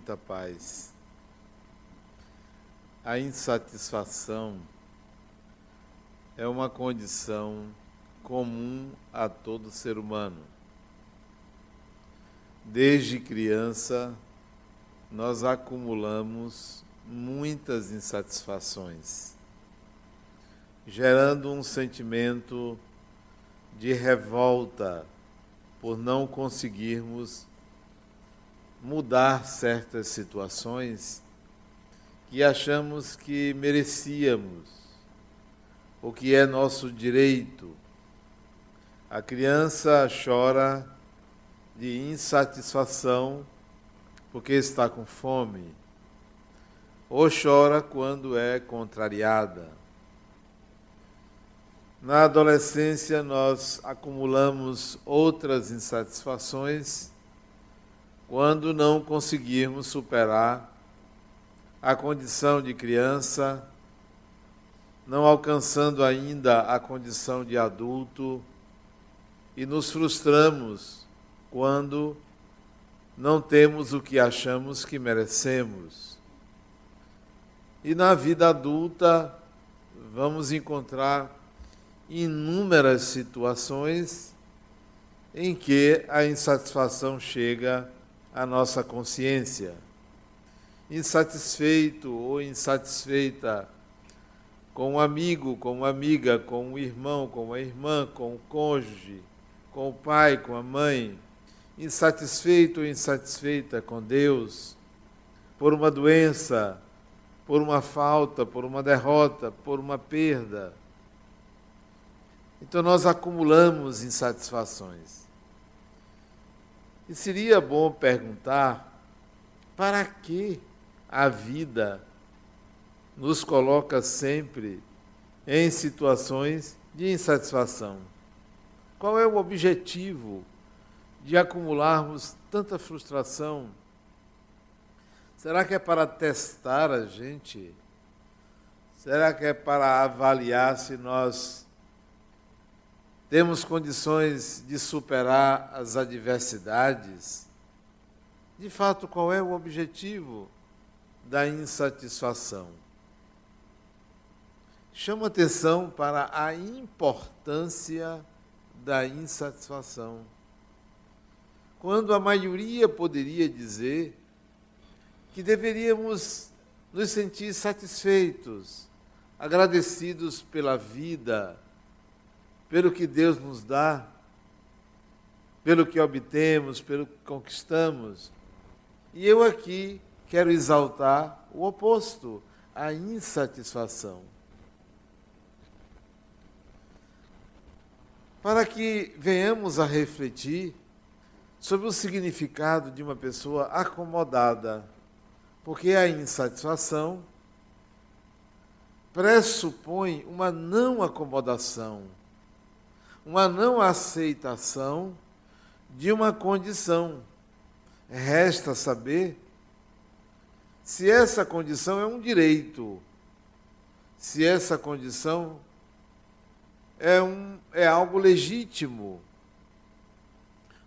muita paz. A insatisfação é uma condição comum a todo ser humano. Desde criança, nós acumulamos muitas insatisfações, gerando um sentimento de revolta por não conseguirmos mudar certas situações que achamos que merecíamos, o que é nosso direito. A criança chora de insatisfação porque está com fome, ou chora quando é contrariada. Na adolescência, nós acumulamos outras insatisfações quando não conseguirmos superar a condição de criança, não alcançando ainda a condição de adulto, e nos frustramos quando não temos o que achamos que merecemos. E na vida adulta, vamos encontrar inúmeras situações em que a insatisfação chega à nossa consciência. Insatisfeito ou insatisfeita com um amigo, com uma amiga, com um irmão, com uma irmã, com o cônjuge, com o pai, com a mãe, insatisfeito ou insatisfeita com Deus, por uma doença, por uma falta, por uma derrota, por uma perda. Então nós acumulamos insatisfações. E seria bom perguntar para que a vida nos coloca sempre em situações de insatisfação. Qual é o objetivo de acumularmos tanta frustração? Será que é para testar a gente? Será que é para avaliar se nós temos condições de superar as adversidades? De fato, qual é o objetivo da insatisfação? Chama atenção para a importância da insatisfação. Quando a maioria poderia dizer que deveríamos nos sentir satisfeitos, agradecidos pela vida, pelo que Deus nos dá, pelo que obtemos, pelo que conquistamos. E eu aqui quero exaltar o oposto, a insatisfação. para que venhamos a refletir sobre o significado de uma pessoa acomodada, porque a insatisfação pressupõe uma não acomodação, uma não aceitação de uma condição. Resta saber se essa condição é um direito, se essa condição é, um, é algo legítimo.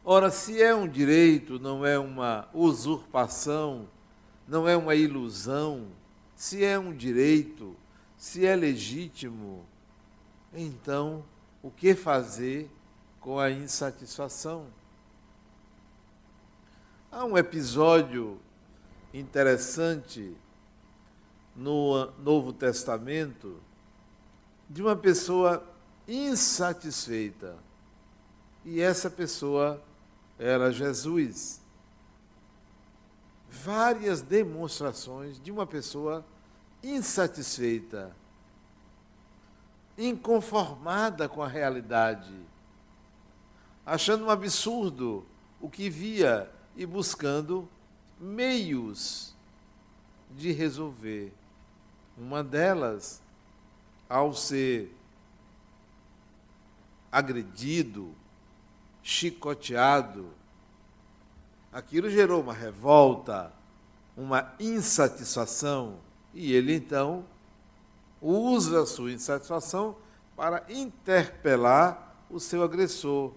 Ora, se é um direito, não é uma usurpação, não é uma ilusão, se é um direito, se é legítimo, então o que fazer com a insatisfação? Há um episódio interessante no Novo Testamento de uma pessoa insatisfeita. E essa pessoa era Jesus. Várias demonstrações de uma pessoa insatisfeita, inconformada com a realidade, achando um absurdo o que via e buscando meios de resolver. Uma delas, ao ser agredido, chicoteado. Aquilo gerou uma revolta, uma insatisfação, e ele então usa sua insatisfação para interpelar o seu agressor.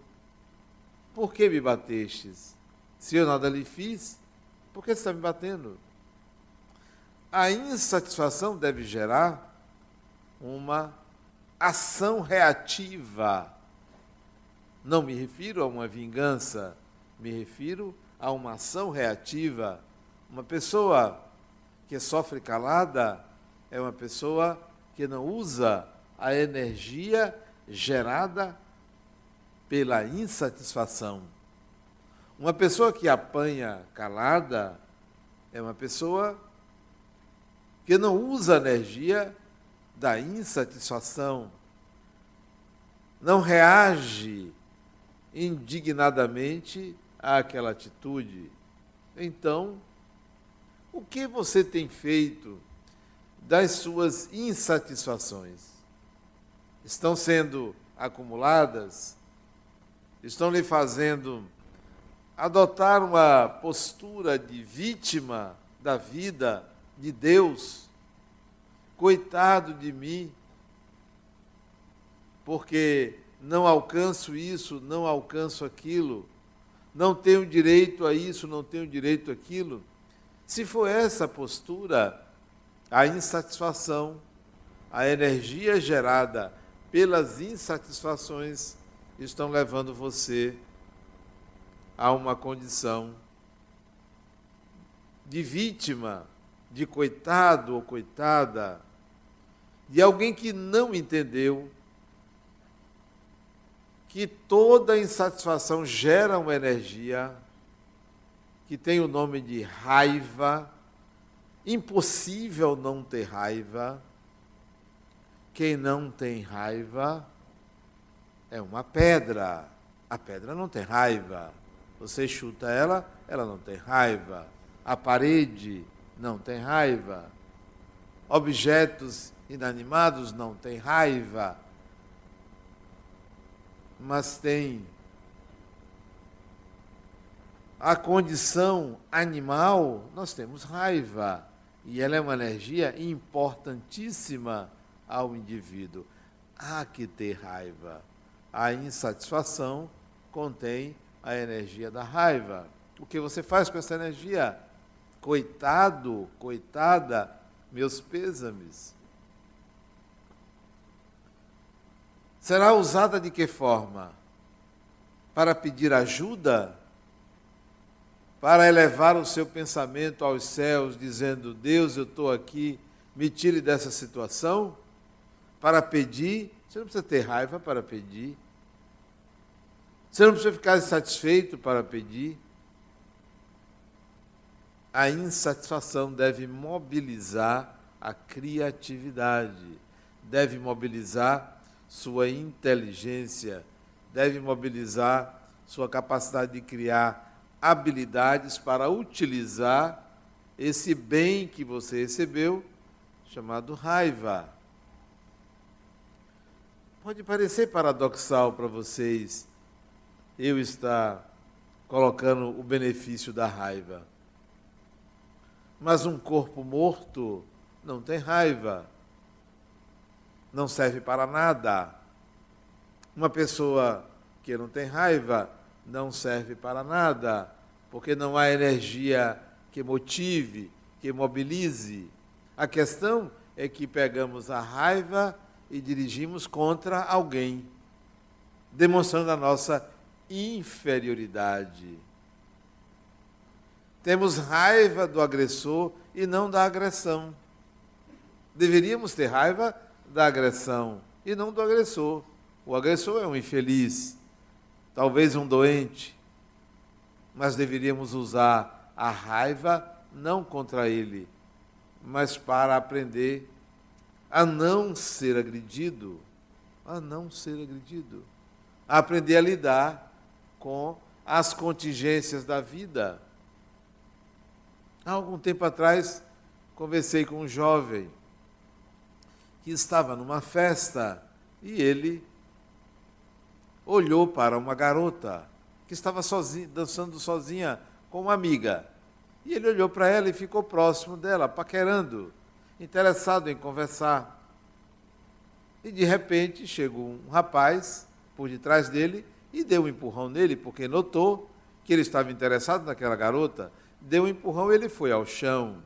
Por que me batestes? Se eu nada lhe fiz, Por que você está me batendo? A insatisfação deve gerar uma ação reativa. Não me refiro a uma vingança, me refiro a uma ação reativa. Uma pessoa que sofre calada é uma pessoa que não usa a energia gerada pela insatisfação. Uma pessoa que apanha calada é uma pessoa que não usa a energia da insatisfação, não reage indignadamente àquela atitude. Então, o que você tem feito das suas insatisfações? Estão sendo acumuladas? Estão lhe fazendo adotar uma postura de vítima da vida de Deus? Coitado de mim, porque não alcanço isso, não alcanço aquilo, não tenho direito a isso, não tenho direito àquilo. Se for essa postura, a insatisfação, a energia gerada pelas insatisfações estão levando você a uma condição de vítima, de coitado ou coitada, de alguém que não entendeu que toda insatisfação gera uma energia que tem o nome de raiva. Impossível não ter raiva. Quem não tem raiva é uma pedra. A pedra não tem raiva. Você chuta ela, ela não tem raiva. A parede não tem raiva. Objetos inanimados não têm raiva mas tem a condição animal, nós temos raiva. E ela é uma energia importantíssima ao indivíduo. Há que ter raiva. A insatisfação contém a energia da raiva. O que você faz com essa energia? Coitado, coitada, meus pêsames. será usada de que forma? Para pedir ajuda? Para elevar o seu pensamento aos céus, dizendo: Deus, eu estou aqui, me tire dessa situação? Para pedir? Você não precisa ter raiva para pedir. Você não precisa ficar insatisfeito para pedir. A insatisfação deve mobilizar a criatividade, deve mobilizar sua inteligência, deve mobilizar sua capacidade de criar habilidades para utilizar esse bem que você recebeu, chamado raiva. Pode parecer paradoxal para vocês eu estar colocando o benefício da raiva. Mas um corpo morto não tem raiva não serve para nada. Uma pessoa que não tem raiva não serve para nada, porque não há energia que motive, que mobilize. A questão é que pegamos a raiva e dirigimos contra alguém, demonstrando a nossa inferioridade. Temos raiva do agressor e não da agressão. Deveríamos ter raiva da agressão e não do agressor. O agressor é um infeliz, talvez um doente, mas deveríamos usar a raiva não contra ele, mas para aprender a não ser agredido, a não ser agredido, a aprender a lidar com as contingências da vida. Há algum tempo atrás, conversei com um jovem que estava numa festa e ele olhou para uma garota que estava sozinha, dançando sozinha com uma amiga. E ele olhou para ela e ficou próximo dela, paquerando, interessado em conversar. E de repente chegou um rapaz por detrás dele e deu um empurrão nele, porque notou que ele estava interessado naquela garota. deu um empurrão e ele foi ao chão,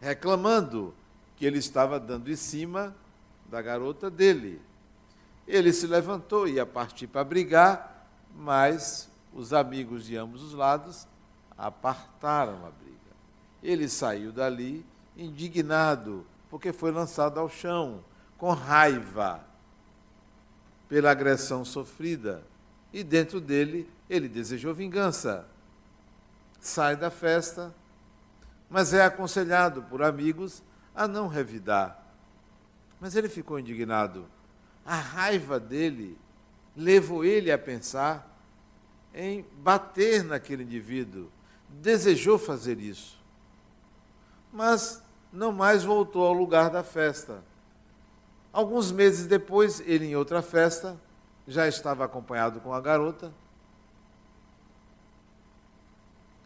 reclamando que ele estava dando em cima da garota dele. Ele se levantou e ia partir para brigar, mas os amigos de ambos os lados apartaram a briga. Ele saiu dali indignado, porque foi lançado ao chão, com raiva pela agressão sofrida. E dentro dele, ele desejou vingança. Sai da festa, mas é aconselhado por amigos a não revidar. Mas ele ficou indignado. A raiva dele levou ele a pensar em bater naquele indivíduo. Desejou fazer isso. Mas não mais voltou ao lugar da festa. Alguns meses depois, ele em outra festa, já estava acompanhado com a garota,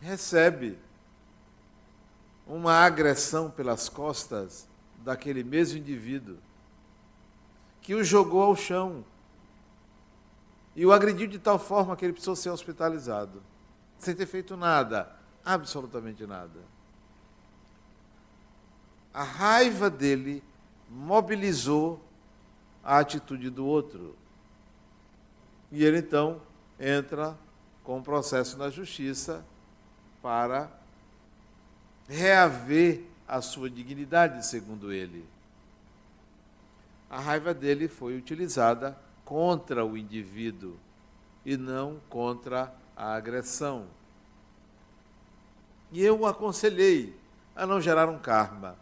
recebe uma agressão pelas costas daquele mesmo indivíduo que o jogou ao chão e o agrediu de tal forma que ele precisou ser hospitalizado, sem ter feito nada, absolutamente nada. A raiva dele mobilizou a atitude do outro. E ele então entra com um processo na justiça para reaver a sua dignidade, segundo ele. A raiva dele foi utilizada contra o indivíduo e não contra a agressão. E eu o aconselhei a não gerar um karma,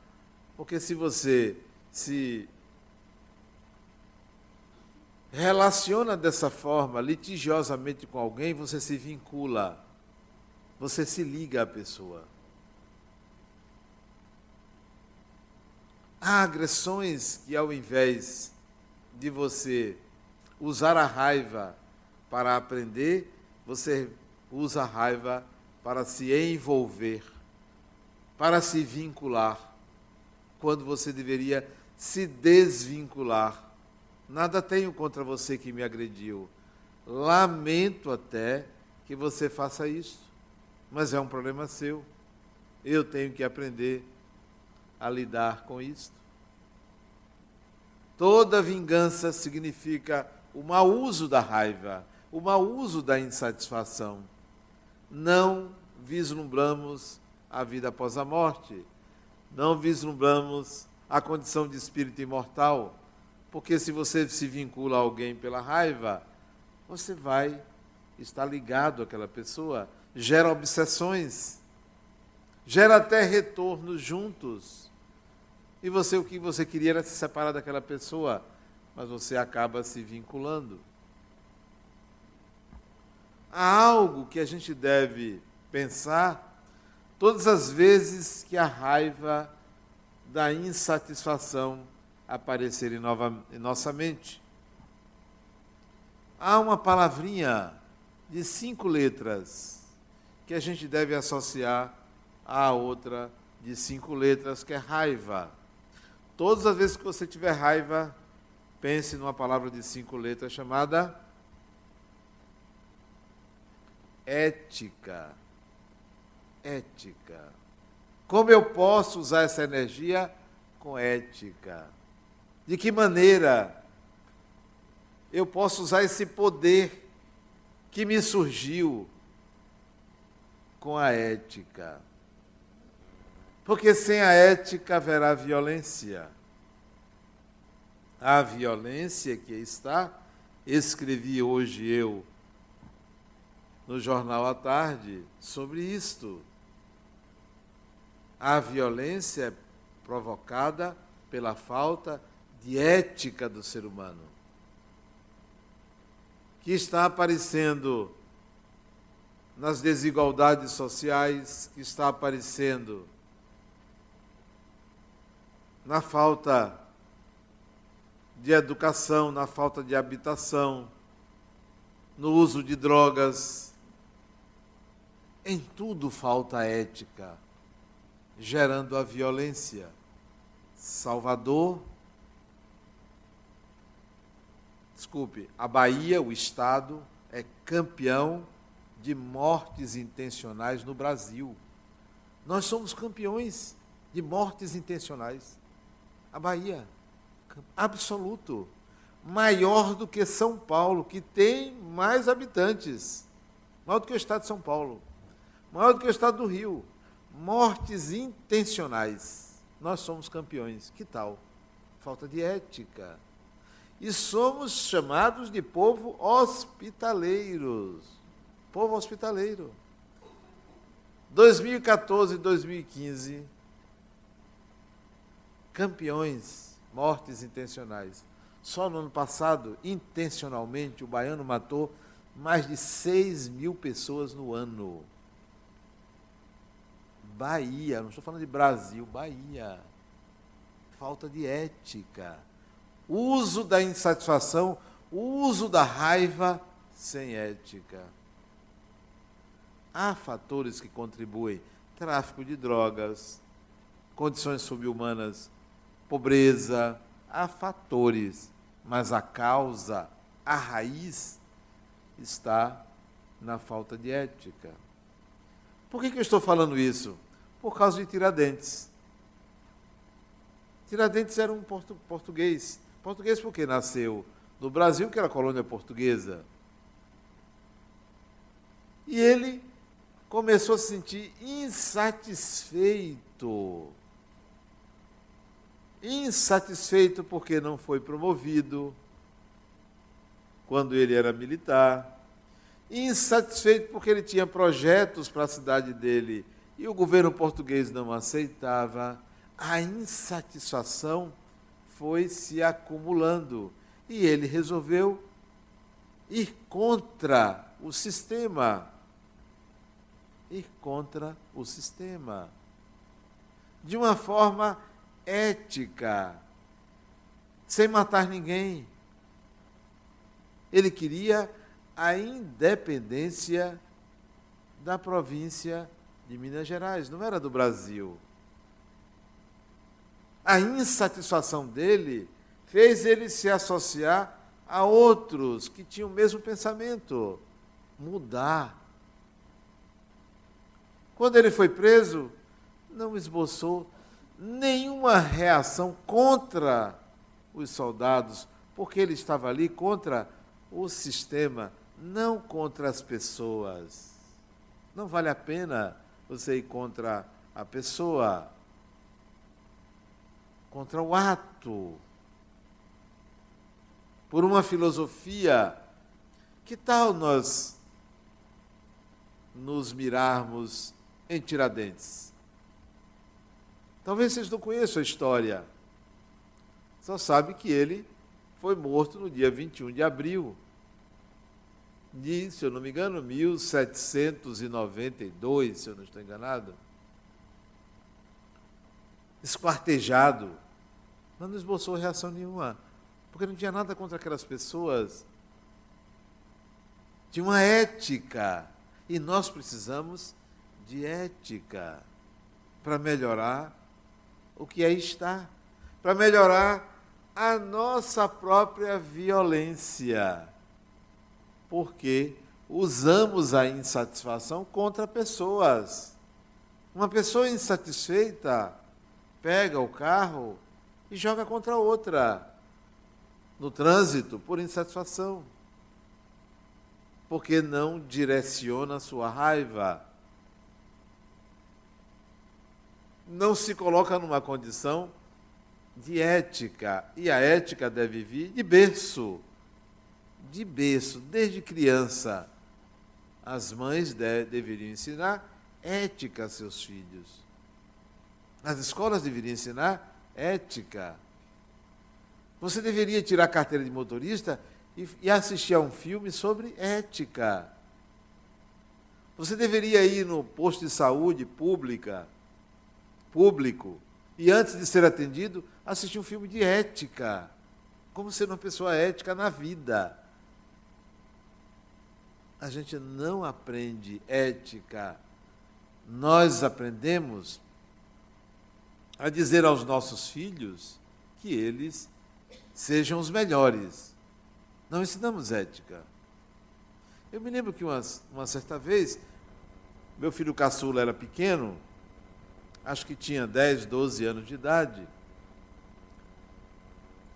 porque se você se relaciona dessa forma, litigiosamente com alguém, você se vincula, você se liga à pessoa. Há agressões que, ao invés de você usar a raiva para aprender, você usa a raiva para se envolver, para se vincular, quando você deveria se desvincular. Nada tenho contra você que me agrediu. Lamento até que você faça isso, mas é um problema seu. Eu tenho que aprender a lidar com isso. Toda vingança significa o mau uso da raiva, o mau uso da insatisfação. Não vislumbramos a vida após a morte, não vislumbramos a condição de espírito imortal. Porque se você se vincula a alguém pela raiva, você vai estar ligado àquela pessoa, gera obsessões, gera até retornos juntos. E você o que você queria era se separar daquela pessoa, mas você acaba se vinculando. Há algo que a gente deve pensar todas as vezes que a raiva da insatisfação aparecer em, nova, em nossa mente. Há uma palavrinha de cinco letras que a gente deve associar à outra de cinco letras, que é raiva. Todas as vezes que você tiver raiva, pense numa palavra de cinco letras chamada ética. Ética. Como eu posso usar essa energia com ética? De que maneira eu posso usar esse poder que me surgiu com a ética? Porque sem a ética haverá violência. A violência que está, escrevi hoje eu no jornal à tarde sobre isto a violência provocada pela falta de ética do ser humano, que está aparecendo nas desigualdades sociais, que está aparecendo na falta de educação, na falta de habitação, no uso de drogas. Em tudo falta ética gerando a violência. Salvador, desculpe, a Bahia, o Estado, é campeão de mortes intencionais no Brasil. Nós somos campeões de mortes intencionais. A Bahia, absoluto. Maior do que São Paulo, que tem mais habitantes. Maior do que o estado de São Paulo. Maior do que o estado do Rio. Mortes intencionais. Nós somos campeões. Que tal? Falta de ética. E somos chamados de povo hospitaleiros. Povo hospitaleiro. 2014 e 2015, campeões, mortes intencionais. Só no ano passado, intencionalmente, o baiano matou mais de 6 mil pessoas no ano. Bahia, não estou falando de Brasil, Bahia. Falta de ética. Uso da insatisfação, uso da raiva sem ética. Há fatores que contribuem: tráfico de drogas, condições subhumanas, pobreza. Há fatores, mas a causa, a raiz, está na falta de ética. Por que, que eu estou falando isso? Por causa de Tiradentes. Tiradentes era um portu português. Português porque nasceu no Brasil, que era colônia portuguesa. E ele começou a se sentir insatisfeito. Insatisfeito porque não foi promovido quando ele era militar. Insatisfeito porque ele tinha projetos para a cidade dele e o governo português não aceitava. A insatisfação foi se acumulando e ele resolveu ir contra o sistema ir contra o sistema. De uma forma ética, sem matar ninguém. Ele queria a independência da província de Minas Gerais, não era do Brasil. A insatisfação dele fez ele se associar a outros que tinham o mesmo pensamento, mudar quando ele foi preso, não esboçou nenhuma reação contra os soldados, porque ele estava ali contra o sistema, não contra as pessoas. Não vale a pena você ir contra a pessoa, contra o ato. Por uma filosofia, que tal nós nos mirarmos em Tiradentes. Talvez vocês não conheçam a história. Só sabe que ele foi morto no dia 21 de abril de, se eu não me engano, 1792, se eu não estou enganado. Esquartejado. Mas não esboçou reação nenhuma. Porque não tinha nada contra aquelas pessoas. Tinha uma ética. E nós precisamos de ética para melhorar o que aí está, para melhorar a nossa própria violência. Porque usamos a insatisfação contra pessoas. Uma pessoa insatisfeita pega o carro e joga contra outra no trânsito por insatisfação. Porque não direciona a sua raiva não se coloca numa condição de ética. E a ética deve vir de berço. De berço, desde criança. As mães de, deveriam ensinar ética a seus filhos. As escolas deveriam ensinar ética. Você deveria tirar a carteira de motorista e, e assistir a um filme sobre ética. Você deveria ir no posto de saúde pública público e antes de ser atendido, assistir um filme de ética. Como ser uma pessoa ética na vida. A gente não aprende ética. Nós aprendemos a dizer aos nossos filhos que eles sejam os melhores. Não ensinamos ética. Eu me lembro que uma, uma certa vez, meu filho caçula era pequeno, acho que tinha 10, 12 anos de idade,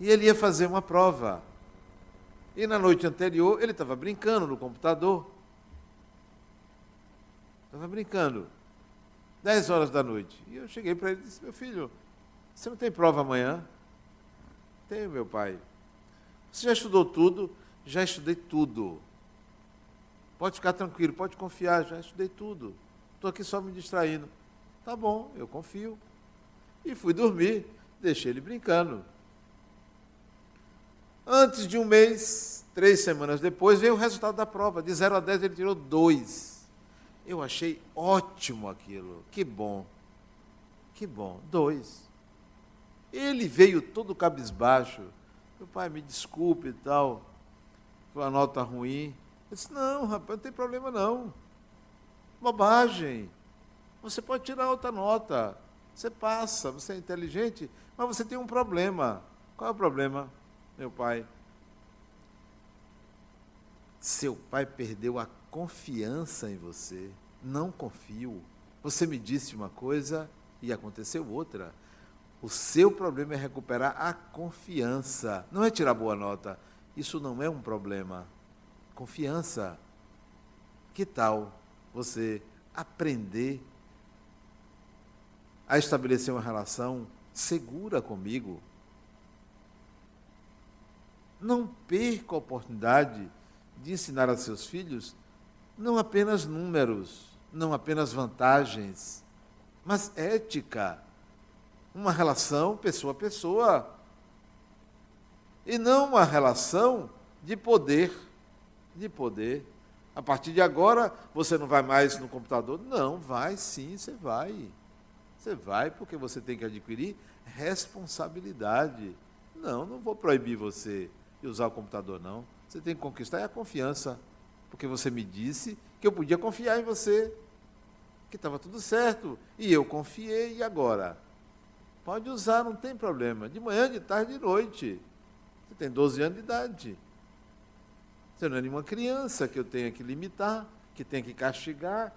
e ele ia fazer uma prova. E na noite anterior ele estava brincando no computador. Estava brincando. 10 horas da noite. E eu cheguei para ele e disse: Meu filho, você não tem prova amanhã? Tenho, meu pai. Você já estudou tudo? Já estudei tudo. Pode ficar tranquilo, pode confiar, já estudei tudo. Estou aqui só me distraindo. Tá bom, eu confio. E fui dormir, deixei ele brincando. Antes de um mês, três semanas depois, veio o resultado da prova. De 0 a 10 ele tirou 2. Eu achei ótimo aquilo. Que bom. Que bom. 2. Ele veio todo cabisbaixo. Meu pai, me desculpe e tal. Foi uma nota ruim. Eu disse, não, rapaz, não tem problema não. Bobagem. Você pode tirar outra nota. Você passa, você é inteligente, mas você tem um problema. Qual é o problema? meu pai. Seu pai perdeu a confiança em você. Não confio. Você me disse uma coisa e aconteceu outra. O seu problema é recuperar a confiança. Não é tirar boa nota. Isso não é um problema. Confiança. Que tal você aprender a estabelecer uma relação segura comigo? Não perca a oportunidade de ensinar a seus filhos não apenas números, não apenas vantagens, mas ética. Uma relação pessoa a pessoa. E não uma relação de poder. De poder. A partir de agora, você não vai mais no computador? Não, vai sim, você vai. Você vai porque você tem que adquirir responsabilidade. Não, não vou proibir você e usar o computador, não. Você tem que conquistar é a confiança. Porque você me disse que eu podia confiar em você, que estava tudo certo. E eu confiei, e agora? Pode usar, não tem problema. De manhã, de tarde, de noite. Você tem 12 anos de idade. Você não é nenhuma criança que eu tenha que limitar, que tenha que castigar,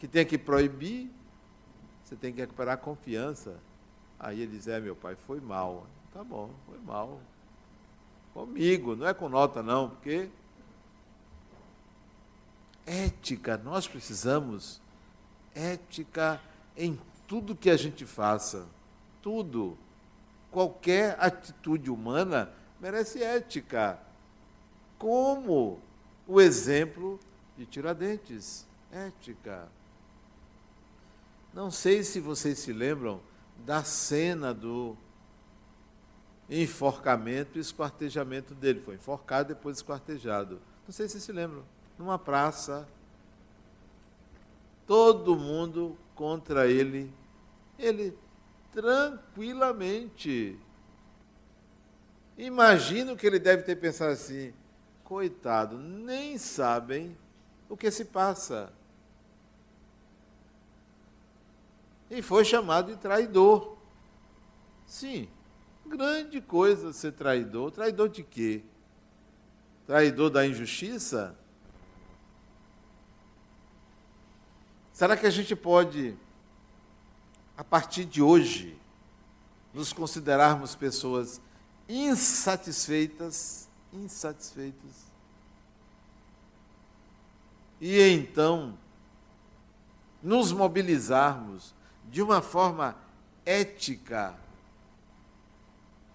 que tenha que proibir. Você tem que recuperar a confiança. Aí ele diz: É, meu pai, foi mal. Tá bom, foi mal. Comigo, não é com nota não, porque ética, nós precisamos ética em tudo que a gente faça. Tudo. Qualquer atitude humana merece ética. Como o exemplo de Tiradentes. Ética. Não sei se vocês se lembram da cena do enforcamento e esquartejamento dele. Foi enforcado, depois esquartejado. Não sei se vocês se lembram. Numa praça, todo mundo contra ele. Ele tranquilamente. Imagino que ele deve ter pensado assim: coitado, nem sabem o que se passa. E foi chamado de traidor. Sim, Grande coisa ser traidor. Traidor de quê? Traidor da injustiça? Será que a gente pode, a partir de hoje, nos considerarmos pessoas insatisfeitas, insatisfeitas? E então nos mobilizarmos de uma forma ética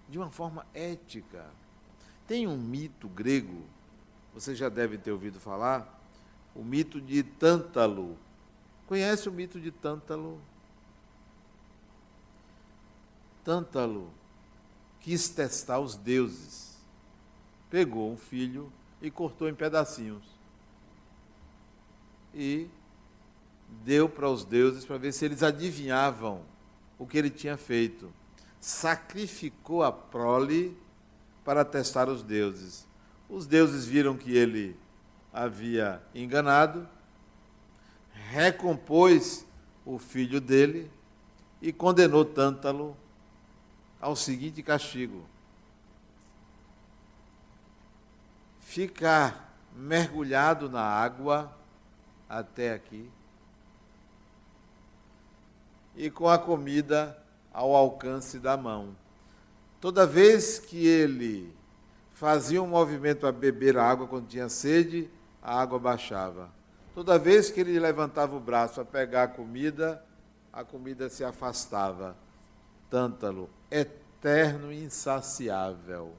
de uma forma ética. Tem um mito grego, vocês já devem ter ouvido falar, o mito de Tântalo. Conhece o mito de Tântalo? Tântalo quis testar os deuses. Pegou um filho e cortou em pedacinhos. E deu para os deuses para ver se eles adivinhavam o que ele tinha feito. Sacrificou a prole para testar os deuses. Os deuses viram que ele havia enganado, recompôs o filho dele e condenou Tântalo ao seguinte castigo: ficar mergulhado na água até aqui e com a comida ao alcance da mão. Toda vez que ele fazia um movimento a beber água quando tinha sede, a água baixava. Toda vez que ele levantava o braço a pegar a comida, a comida se afastava. Tântalo, eterno e insaciável.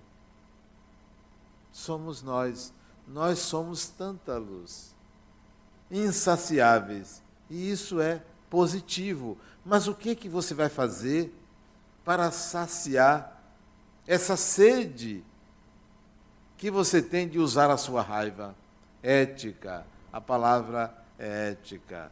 Somos nós, nós somos tântalos, insaciáveis. E isso é positivo. Mas o que que você vai fazer para saciar essa sede que você tem de usar a sua raiva? Ética. A palavra é ética.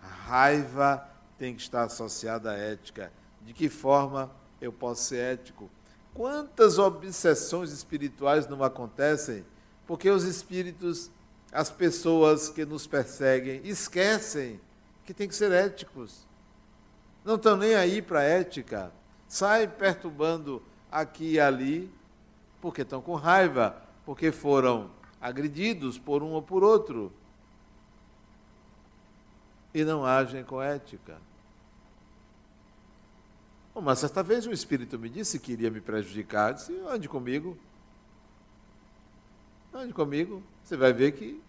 A raiva tem que estar associada à ética. De que forma eu posso ser ético? Quantas obsessões espirituais não acontecem porque os espíritos, as pessoas que nos perseguem, esquecem que tem que ser éticos. Não estão nem aí para a ética. Saem perturbando aqui e ali, porque estão com raiva, porque foram agredidos por um ou por outro. E não agem com ética. Uma certa vez um espírito me disse que iria me prejudicar. Eu disse, ande comigo. Ande comigo. Você vai ver que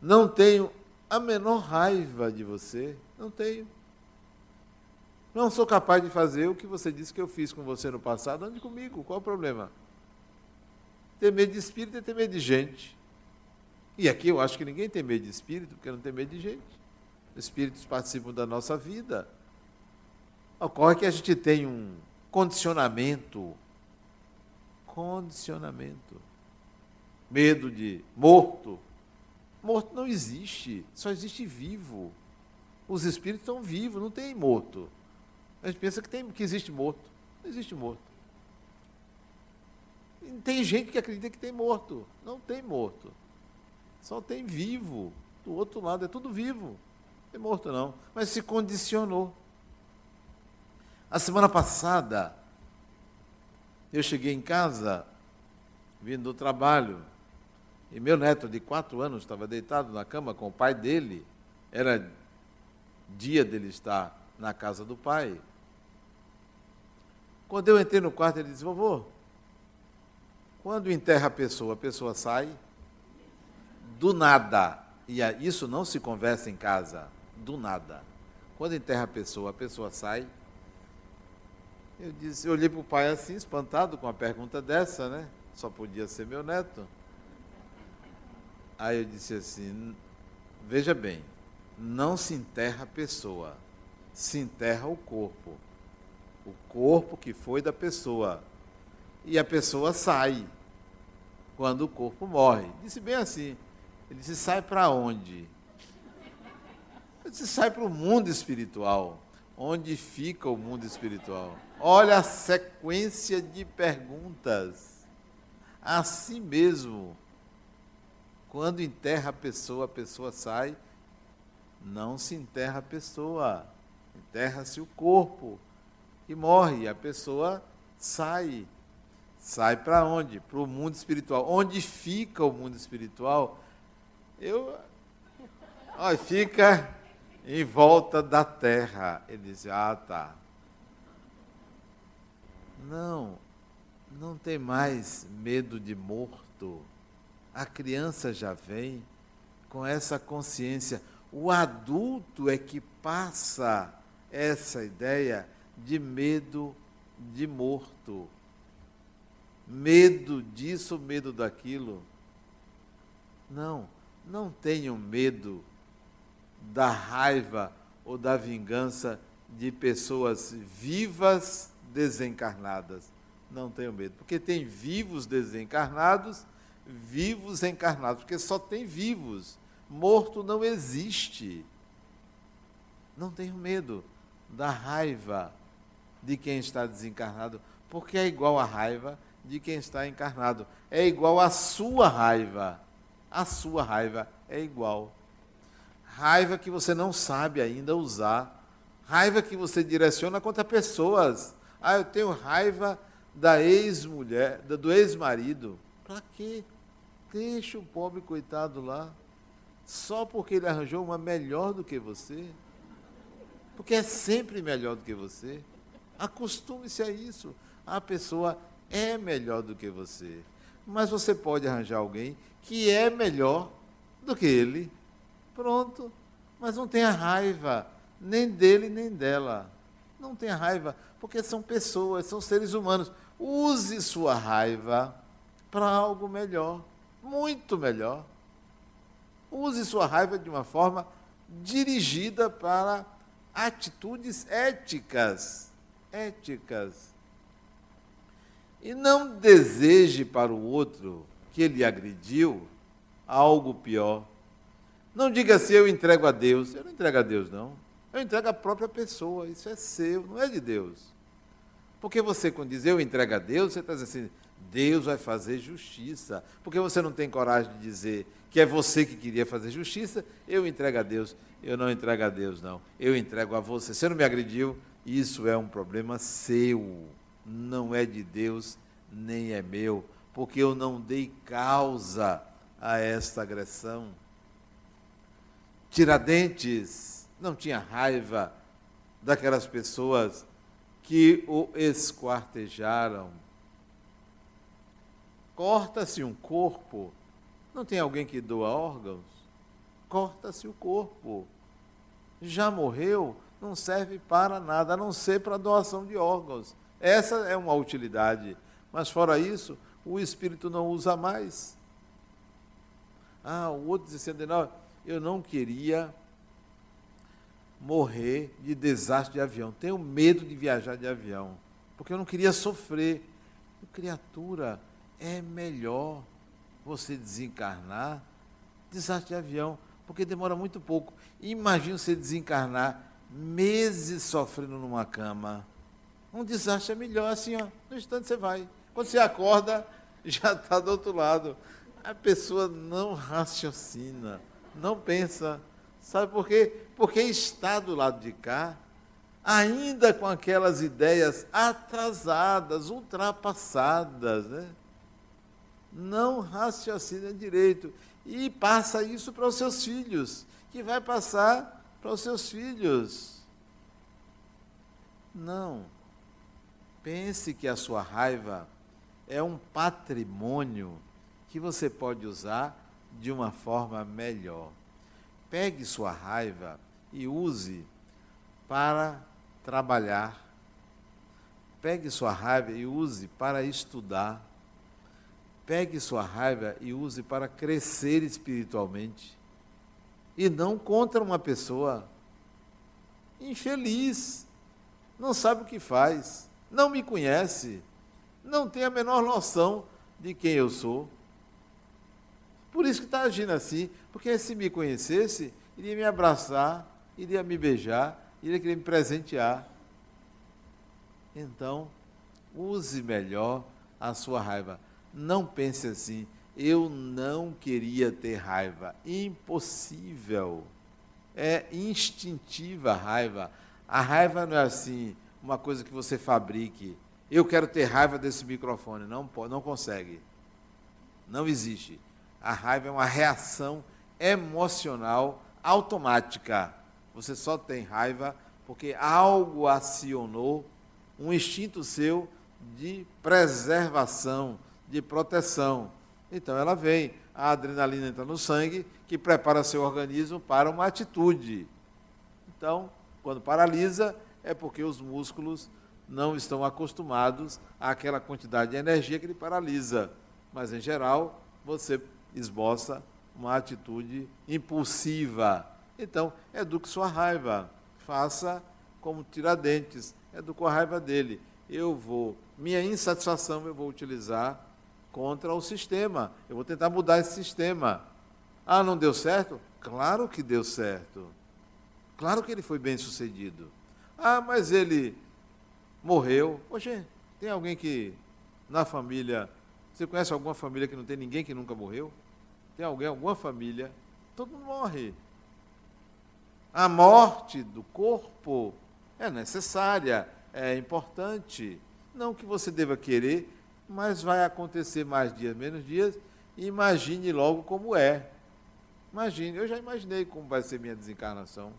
não tenho a menor raiva de você. Não tenho. Não sou capaz de fazer o que você disse que eu fiz com você no passado. Ande comigo, qual o problema? Ter medo de espírito é ter medo de gente. E aqui eu acho que ninguém tem medo de espírito, porque não tem medo de gente. Espíritos participam da nossa vida. Ocorre que a gente tem um condicionamento. Condicionamento. Medo de morto, Morto não existe, só existe vivo. Os espíritos estão vivos, não tem morto. A gente pensa que, tem, que existe morto. Não existe morto. E tem gente que acredita que tem morto. Não tem morto. Só tem vivo. Do outro lado é tudo vivo. Não tem morto não. Mas se condicionou. A semana passada, eu cheguei em casa, vindo do trabalho, e meu neto de quatro anos estava deitado na cama com o pai dele. Era dia dele estar na casa do pai. Quando eu entrei no quarto, ele disse: Vovô, quando enterra a pessoa, a pessoa sai do nada. E isso não se conversa em casa, do nada. Quando enterra a pessoa, a pessoa sai. Eu disse, eu olhei para o pai assim, espantado com a pergunta dessa, né? Só podia ser meu neto. Aí eu disse assim: veja bem, não se enterra a pessoa, se enterra o corpo. O corpo que foi da pessoa. E a pessoa sai quando o corpo morre. Disse bem assim. Ele disse: sai para onde? Eu disse: sai para o mundo espiritual. Onde fica o mundo espiritual? Olha a sequência de perguntas. Assim mesmo quando enterra a pessoa, a pessoa sai. Não se enterra a pessoa, enterra-se o corpo e morre. A pessoa sai. Sai para onde? Para o mundo espiritual. Onde fica o mundo espiritual? Eu. Olha, fica em volta da terra. Ele diz: Ah, tá. Não, não tem mais medo de morto a criança já vem com essa consciência. O adulto é que passa essa ideia de medo de morto. Medo disso, medo daquilo. Não, não tenham medo da raiva ou da vingança de pessoas vivas desencarnadas. Não tenham medo, porque tem vivos desencarnados vivos encarnados, porque só tem vivos. Morto não existe. Não tenho medo da raiva de quem está desencarnado, porque é igual a raiva de quem está encarnado. É igual a sua raiva. A sua raiva é igual. Raiva que você não sabe ainda usar. Raiva que você direciona contra pessoas. Ah, eu tenho raiva da ex-mulher, do ex-marido. Para quê? Deixa o pobre coitado lá, só porque ele arranjou uma melhor do que você. Porque é sempre melhor do que você. Acostume-se a isso. A pessoa é melhor do que você. Mas você pode arranjar alguém que é melhor do que ele. Pronto. Mas não tenha raiva, nem dele, nem dela. Não tenha raiva, porque são pessoas, são seres humanos. Use sua raiva para algo melhor, muito melhor. Use sua raiva de uma forma dirigida para atitudes éticas. Éticas. E não deseje para o outro que ele agrediu algo pior. Não diga assim, eu entrego a Deus. Eu não entrego a Deus, não. Eu entrego a própria pessoa. Isso é seu, não é de Deus. Porque você, quando diz eu entrego a Deus, você está dizendo assim, Deus vai fazer justiça. Porque você não tem coragem de dizer que é você que queria fazer justiça, eu entrego a Deus. Eu não entrego a Deus, não. Eu entrego a você. Você não me agrediu, isso é um problema seu. Não é de Deus, nem é meu. Porque eu não dei causa a esta agressão. Tiradentes não tinha raiva daquelas pessoas que o esquartejaram. Corta-se um corpo, não tem alguém que doa órgãos? Corta-se o corpo. Já morreu, não serve para nada, a não ser para doação de órgãos. Essa é uma utilidade. Mas fora isso, o espírito não usa mais. Ah, o outro dizendo, não, eu não queria morrer de desastre de avião. Tenho medo de viajar de avião, porque eu não queria sofrer. Criatura, é melhor você desencarnar desastre de avião, porque demora muito pouco. Imagina você desencarnar meses sofrendo numa cama. Um desastre é melhor assim, ó, no instante você vai. Quando você acorda, já está do outro lado. A pessoa não raciocina, não pensa. Sabe por quê? Porque está do lado de cá, ainda com aquelas ideias atrasadas, ultrapassadas, né? Não raciocina direito. E passa isso para os seus filhos, que vai passar para os seus filhos. Não. Pense que a sua raiva é um patrimônio que você pode usar de uma forma melhor. Pegue sua raiva e use para trabalhar. Pegue sua raiva e use para estudar. Pegue sua raiva e use para crescer espiritualmente. E não contra uma pessoa infeliz, não sabe o que faz, não me conhece, não tem a menor noção de quem eu sou. Por isso que está agindo assim, porque se me conhecesse, iria me abraçar, iria me beijar, iria querer me presentear. Então, use melhor a sua raiva. Não pense assim, eu não queria ter raiva. Impossível. É instintiva a raiva. A raiva não é assim, uma coisa que você fabrique. Eu quero ter raiva desse microfone. Não, não consegue. Não existe. A raiva é uma reação emocional automática. Você só tem raiva porque algo acionou um instinto seu de preservação, de proteção. Então ela vem, a adrenalina entra no sangue, que prepara seu organismo para uma atitude. Então, quando paralisa, é porque os músculos não estão acostumados àquela quantidade de energia que ele paralisa. Mas, em geral, você esboça uma atitude impulsiva. Então, eduque sua raiva. Faça como Tiradentes, eduque a raiva dele. Eu vou, minha insatisfação eu vou utilizar contra o sistema. Eu vou tentar mudar esse sistema. Ah, não deu certo? Claro que deu certo. Claro que ele foi bem sucedido. Ah, mas ele morreu. Poxa, tem alguém que na família. Você conhece alguma família que não tem ninguém que nunca morreu? Tem alguém, alguma família, todo mundo morre. A morte do corpo é necessária, é importante. Não que você deva querer, mas vai acontecer mais dias, menos dias, imagine logo como é. Imagine, eu já imaginei como vai ser minha desencarnação.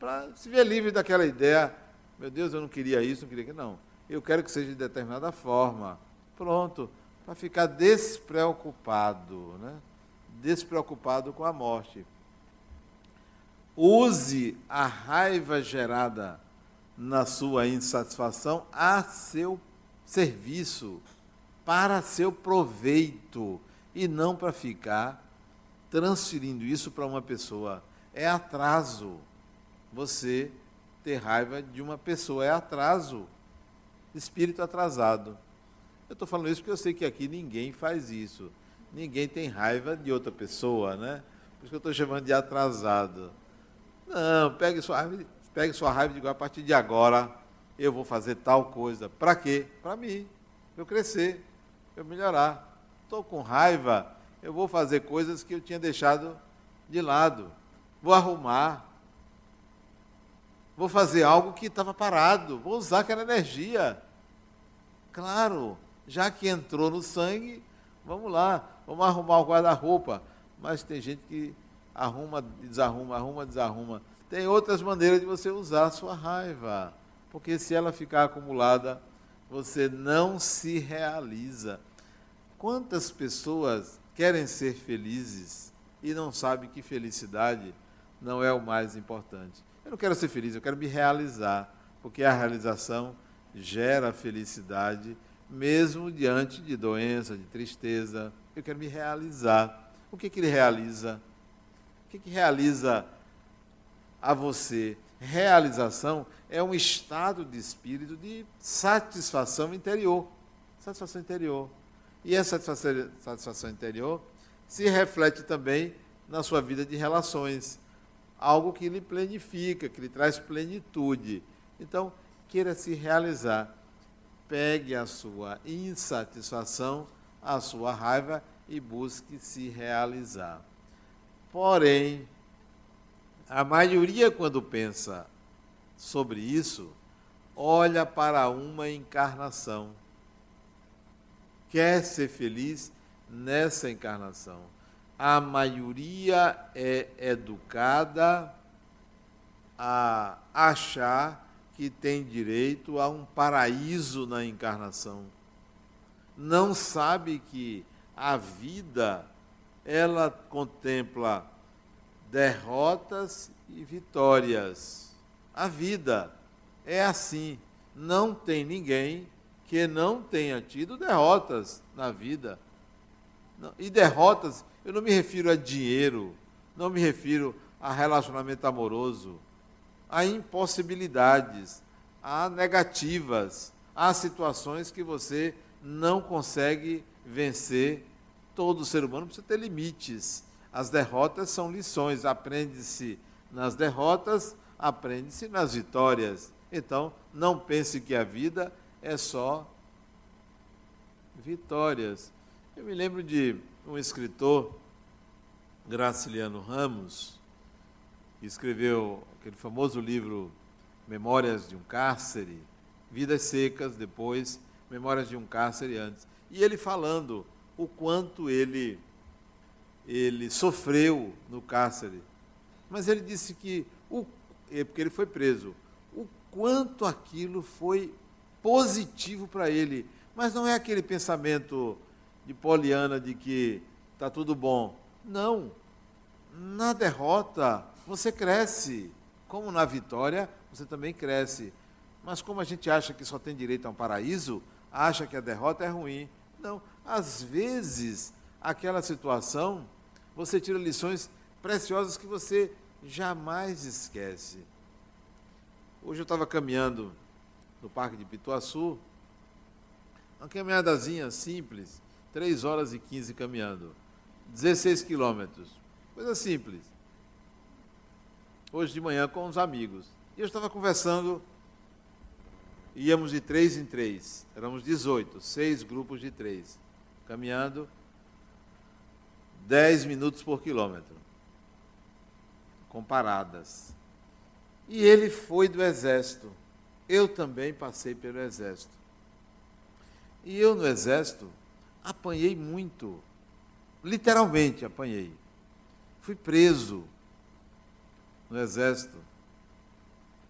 Para se ver livre daquela ideia, meu Deus, eu não queria isso, não queria que não. Eu quero que seja de determinada forma. Pronto, para ficar despreocupado, né? Despreocupado com a morte. Use a raiva gerada na sua insatisfação a seu serviço, para seu proveito, e não para ficar transferindo isso para uma pessoa. É atraso. Você ter raiva de uma pessoa é atraso. Espírito atrasado. Eu estou falando isso porque eu sei que aqui ninguém faz isso. Ninguém tem raiva de outra pessoa, né? Por isso que eu estou chamando de atrasado. Não, pegue sua raiva, pegue sua raiva e diga, a partir de agora eu vou fazer tal coisa. Para quê? Para mim. Eu crescer, eu melhorar. Estou com raiva, eu vou fazer coisas que eu tinha deixado de lado. Vou arrumar. Vou fazer algo que estava parado. Vou usar aquela energia. Claro, já que entrou no sangue, vamos lá, vamos arrumar o guarda-roupa. Mas tem gente que arruma, desarruma, arruma, desarruma. Tem outras maneiras de você usar a sua raiva, porque se ela ficar acumulada, você não se realiza. Quantas pessoas querem ser felizes e não sabem que felicidade não é o mais importante? Eu não quero ser feliz, eu quero me realizar, porque a realização gera felicidade mesmo diante de doença, de tristeza. Eu quero me realizar. O que, que ele realiza? O que, que realiza a você? Realização é um estado de espírito de satisfação interior. Satisfação interior. E essa satisfação, interior se reflete também na sua vida de relações. Algo que lhe plenifica, que lhe traz plenitude. Então, queira se realizar pegue a sua insatisfação, a sua raiva e busque se realizar. Porém, a maioria, quando pensa sobre isso, olha para uma encarnação. Quer ser feliz nessa encarnação. A maioria é educada a achar que tem direito a um paraíso na encarnação. Não sabe que a vida ela contempla derrotas e vitórias. A vida é assim. Não tem ninguém que não tenha tido derrotas na vida. E derrotas, eu não me refiro a dinheiro, não me refiro a relacionamento amoroso há impossibilidades, há negativas, há situações que você não consegue vencer. Todo ser humano precisa ter limites. As derrotas são lições, aprende-se nas derrotas, aprende-se nas vitórias. Então, não pense que a vida é só vitórias. Eu me lembro de um escritor, Graciliano Ramos, que escreveu aquele famoso livro Memórias de um Cárcere, Vidas Secas, depois Memórias de um Cárcere antes. E ele falando o quanto ele ele sofreu no cárcere. Mas ele disse que o é porque ele foi preso, o quanto aquilo foi positivo para ele, mas não é aquele pensamento de Poliana de que está tudo bom. Não. Na derrota, você cresce como na vitória, você também cresce. Mas como a gente acha que só tem direito a um paraíso, acha que a derrota é ruim. Não, às vezes, aquela situação, você tira lições preciosas que você jamais esquece. Hoje eu estava caminhando no Parque de Pituaçu, uma caminhadazinha simples, 3 horas e 15 caminhando, 16 quilômetros, coisa simples hoje de manhã com uns amigos. E eu estava conversando, íamos de três em três, éramos 18, seis grupos de três, caminhando 10 minutos por quilômetro, com paradas. E ele foi do exército. Eu também passei pelo exército. E eu no exército apanhei muito. literalmente apanhei. Fui preso no exército.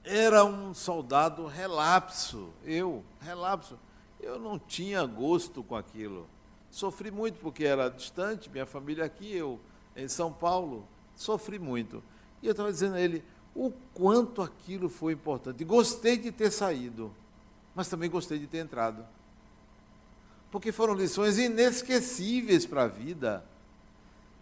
Era um soldado relapso, eu, relapso. Eu não tinha gosto com aquilo. Sofri muito porque era distante, minha família aqui, eu em São Paulo, sofri muito. E eu estava dizendo a ele o quanto aquilo foi importante. Gostei de ter saído, mas também gostei de ter entrado. Porque foram lições inesquecíveis para a vida.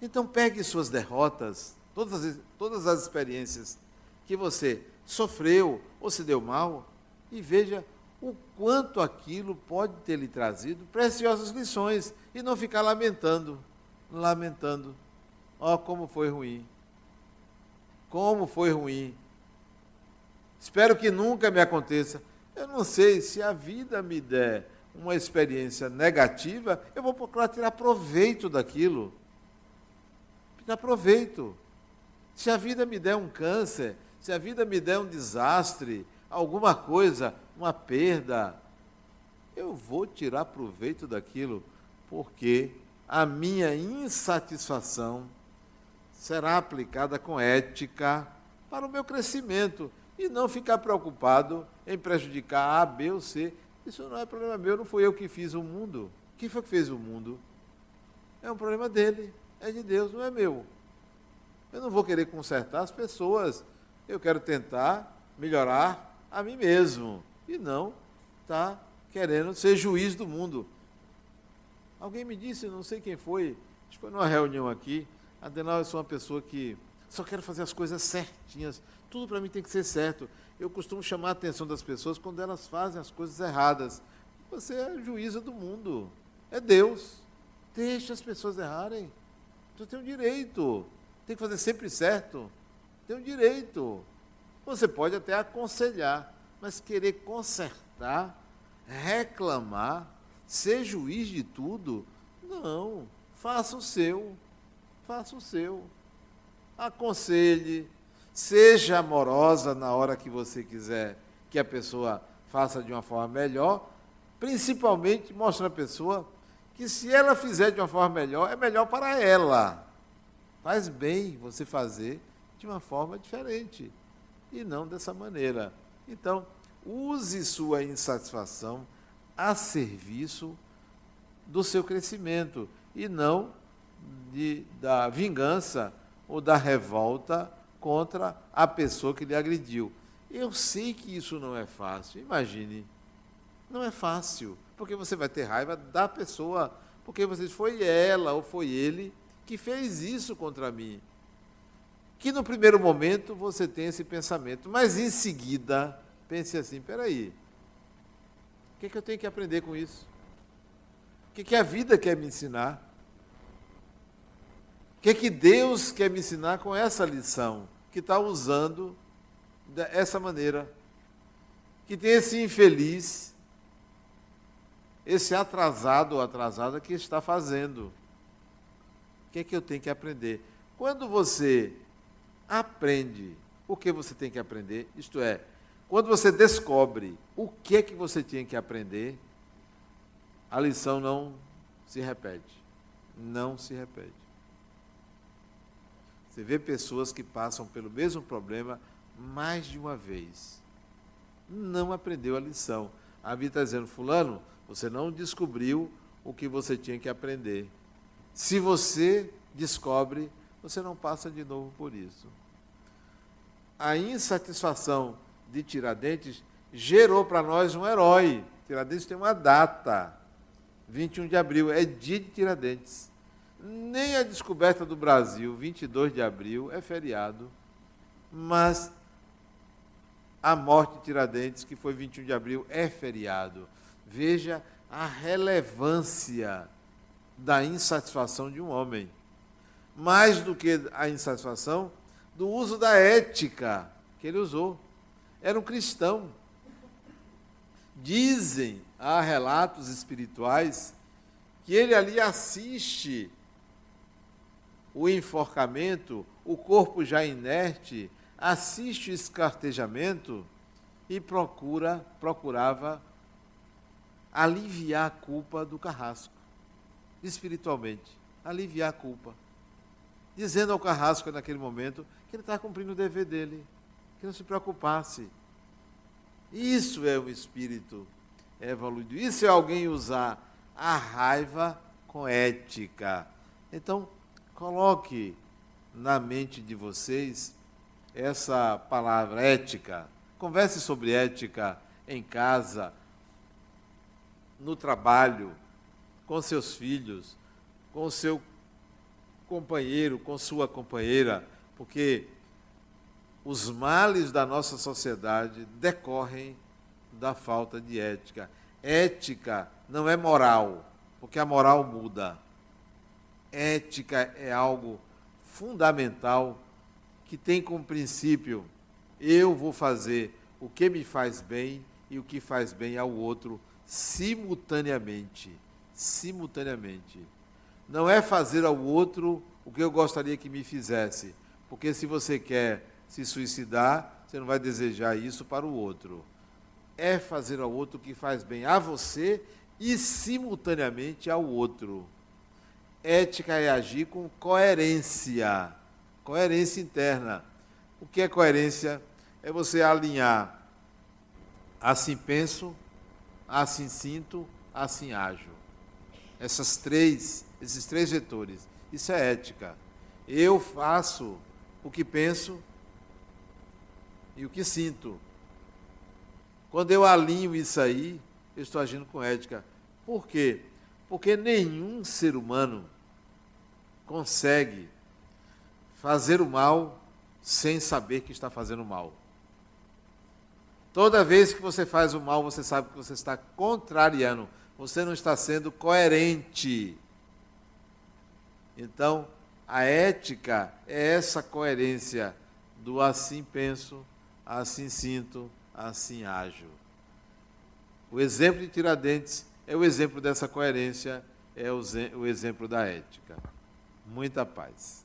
Então pegue suas derrotas, todas as, todas as experiências que você sofreu ou se deu mal, e veja o quanto aquilo pode ter lhe trazido preciosas lições e não ficar lamentando, lamentando. Ó, oh, como foi ruim. Como foi ruim. Espero que nunca me aconteça. Eu não sei se a vida me der uma experiência negativa, eu vou procurar tirar proveito daquilo. Tirar proveito. Se a vida me der um câncer, se a vida me der um desastre, alguma coisa, uma perda, eu vou tirar proveito daquilo, porque a minha insatisfação será aplicada com ética para o meu crescimento e não ficar preocupado em prejudicar A, B ou C. Isso não é problema meu, não fui eu que fiz o mundo. Quem foi que fez o mundo? É um problema dele, é de Deus, não é meu. Eu não vou querer consertar as pessoas. Eu quero tentar melhorar a mim mesmo e não está querendo ser juiz do mundo. Alguém me disse, não sei quem foi, acho que foi numa reunião aqui, Adenal, eu sou uma pessoa que só quero fazer as coisas certinhas, tudo para mim tem que ser certo. Eu costumo chamar a atenção das pessoas quando elas fazem as coisas erradas. Você é juíza do mundo, é Deus. Deixa as pessoas errarem. Você tem o um direito, tem que fazer sempre certo. Tem o um direito. Você pode até aconselhar, mas querer consertar, reclamar, ser juiz de tudo, não. Faça o seu. Faça o seu. Aconselhe, seja amorosa na hora que você quiser que a pessoa faça de uma forma melhor, principalmente mostre à pessoa que se ela fizer de uma forma melhor, é melhor para ela. Faz bem você fazer de uma forma diferente e não dessa maneira. Então, use sua insatisfação a serviço do seu crescimento e não de, da vingança ou da revolta contra a pessoa que lhe agrediu. Eu sei que isso não é fácil, imagine. Não é fácil, porque você vai ter raiva da pessoa, porque você foi ela ou foi ele que fez isso contra mim que no primeiro momento você tem esse pensamento, mas em seguida pense assim: peraí, o que, é que eu tenho que aprender com isso? O que, é que a vida quer me ensinar? O que, é que Deus quer me ensinar com essa lição que está usando dessa maneira? Que tem esse infeliz, esse atrasado ou atrasada que está fazendo. O que é que eu tenho que aprender? Quando você aprende o que você tem que aprender, isto é, quando você descobre o que é que você tinha que aprender, a lição não se repete. Não se repete. Você vê pessoas que passam pelo mesmo problema mais de uma vez. Não aprendeu a lição. A vida está dizendo, fulano, você não descobriu o que você tinha que aprender. Se você descobre, você não passa de novo por isso a insatisfação de Tiradentes gerou para nós um herói. Tiradentes tem uma data, 21 de abril, é dia de Tiradentes. Nem a descoberta do Brasil, 22 de abril, é feriado, mas a morte de Tiradentes, que foi 21 de abril, é feriado. Veja a relevância da insatisfação de um homem. Mais do que a insatisfação, do uso da ética que ele usou. Era um cristão. Dizem, há relatos espirituais, que ele ali assiste o enforcamento, o corpo já inerte, assiste o escartejamento e procura, procurava aliviar a culpa do carrasco, espiritualmente. aliviar a culpa. Dizendo ao carrasco naquele momento que ele está cumprindo o dever dele, que não se preocupasse. Isso é o espírito evoluído. Isso é alguém usar a raiva com ética. Então, coloque na mente de vocês essa palavra ética. Converse sobre ética em casa, no trabalho, com seus filhos, com seu companheiro, com sua companheira, porque os males da nossa sociedade decorrem da falta de ética. Ética não é moral, porque a moral muda. Ética é algo fundamental que tem como princípio eu vou fazer o que me faz bem e o que faz bem ao outro simultaneamente. Simultaneamente. Não é fazer ao outro o que eu gostaria que me fizesse, porque se você quer se suicidar, você não vai desejar isso para o outro. É fazer ao outro o que faz bem a você e simultaneamente ao outro. Ética é agir com coerência, coerência interna. O que é coerência? É você alinhar assim penso, assim sinto, assim ajo. Essas três, esses três vetores. Isso é ética. Eu faço o que penso e o que sinto. Quando eu alinho isso aí, eu estou agindo com ética. Por quê? Porque nenhum ser humano consegue fazer o mal sem saber que está fazendo mal. Toda vez que você faz o mal, você sabe que você está contrariando, você não está sendo coerente. Então, a ética é essa coerência do assim penso, assim sinto, assim ajo. O exemplo de Tiradentes é o exemplo dessa coerência, é o, exemplo da ética. Muita paz.